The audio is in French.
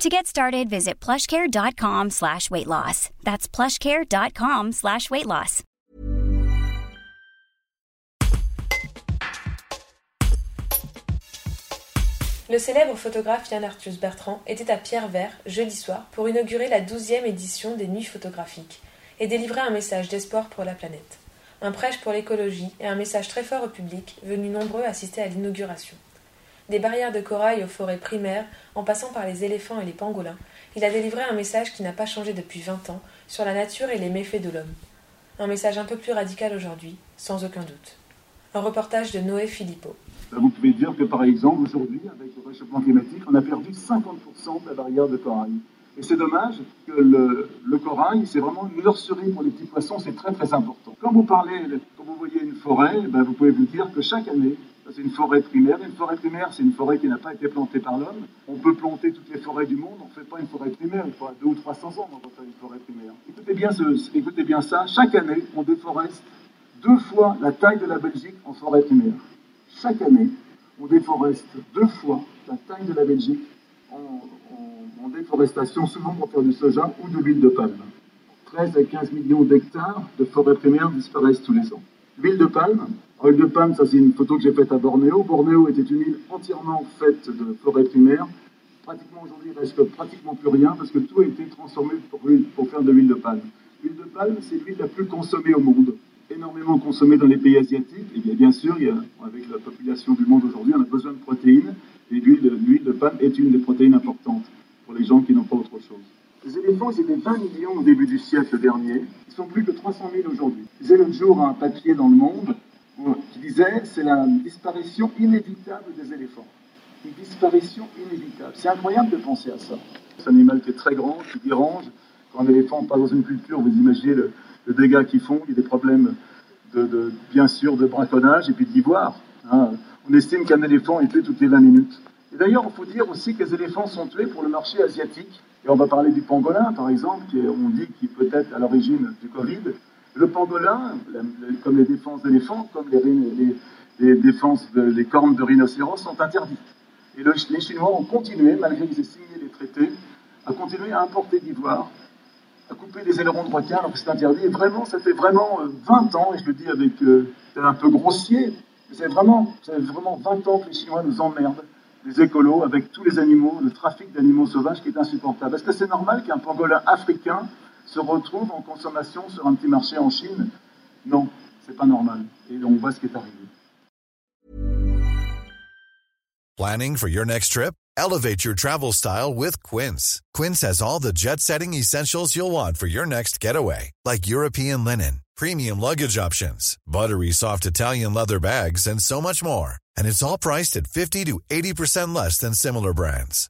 To get started, visit plushcare.com slash weight loss. That's plushcare.com slash weight loss. Le célèbre photographe Yann Arthus Bertrand était à Pierre-Vert jeudi soir pour inaugurer la douzième édition des Nuits photographiques et délivrer un message d'espoir pour la planète. Un prêche pour l'écologie et un message très fort au public, venu nombreux assister à l'inauguration. Des barrières de corail aux forêts primaires, en passant par les éléphants et les pangolins, il a délivré un message qui n'a pas changé depuis vingt ans sur la nature et les méfaits de l'homme. Un message un peu plus radical aujourd'hui, sans aucun doute. Un reportage de Noé Philippot. Vous pouvez dire que par exemple aujourd'hui, avec le réchauffement climatique, on a perdu 50% de la barrière de corail. Et c'est dommage que le, corail, c'est vraiment une nurserie pour les petits poissons, c'est très très important. Quand vous parlez, quand vous voyez une forêt, ben, vous pouvez vous dire que chaque année, c'est une forêt primaire. Une forêt primaire, c'est une forêt qui n'a pas été plantée par l'homme. On peut planter toutes les forêts du monde, on ne fait pas une forêt primaire, il faudra deux ou 300 ans pour faire une forêt primaire. Écoutez bien, ça, chaque année, on déforeste deux fois la taille de la Belgique en forêt primaire. Chaque année, on déforeste deux fois la taille de la Belgique en, en déforestation, souvent pour faire du soja ou de l'huile de palme. 13 à 15 millions d'hectares de forêts primaires disparaissent tous les ans. L'huile de palme, L'huile de palme, ça c'est une photo que j'ai faite à Bornéo. Bornéo était une île entièrement faite de forêts primaires. Pratiquement aujourd'hui, il ne reste pratiquement plus rien parce que tout a été transformé pour, faire de l'huile de palme. L'huile de palme, c'est l'huile la plus consommée au monde, énormément consommée dans les pays asiatiques. Et bien, bien sûr, avec la population du monde aujourd'hui, on a besoin de protéines. Et l'huile de, palme est une des protéines importantes pour les gens qui n'ont pas autre chose. Les éléphants, ils étaient 20 millions au début du siècle dernier. Ils sont plus que 300 000 aujourd'hui. J'ai l'autre jour un papier dans le monde c'est la disparition inévitable des éléphants. Une disparition inévitable. C'est incroyable de penser à ça. C'est un animal qui est très grand, qui dérange. Quand un éléphant passe dans une culture, vous imaginez le, dégât qu'ils font. Il y a des problèmes, de, bien sûr, de braconnage et puis d'ivoire. Hein. On estime qu'un éléphant est tué toutes les 20 minutes. Et d'ailleurs, il faut dire aussi que les éléphants sont tués pour le marché asiatique. Et on va parler du pangolin, par exemple, qui on dit qu'il peut être à l'origine du Covid. Le pangolin, comme les défenses d'éléphants, comme les, défenses des cornes de rhinocéros, sont interdites. Et les Chinois ont continué, malgré qu'ils aient signé les traités, à continuer à importer d'ivoire, à couper des ailerons de requin alors que c'est interdit. Et vraiment, ça fait vraiment 20 euh, ans, et je le dis avec euh, un peu grossier, c'est vraiment, vraiment 20 ans que les Chinois nous emmerdent, les écolos, avec tous les animaux, le trafic d'animaux sauvages qui est insupportable. Est-ce que c'est normal qu'un pangolin africain se retrouve en consommation sur un petit marché en Chine. Non, c'est pas normal. Et on voit ce qui est arrivé. Planning for your next trip? Elevate your travel style with Quince. Quince has all the jet-setting essentials you'll want for your next getaway, like European linen, premium luggage options, buttery soft Italian leather bags, and so much more. And it's all priced at 50 to 80% less than similar brands.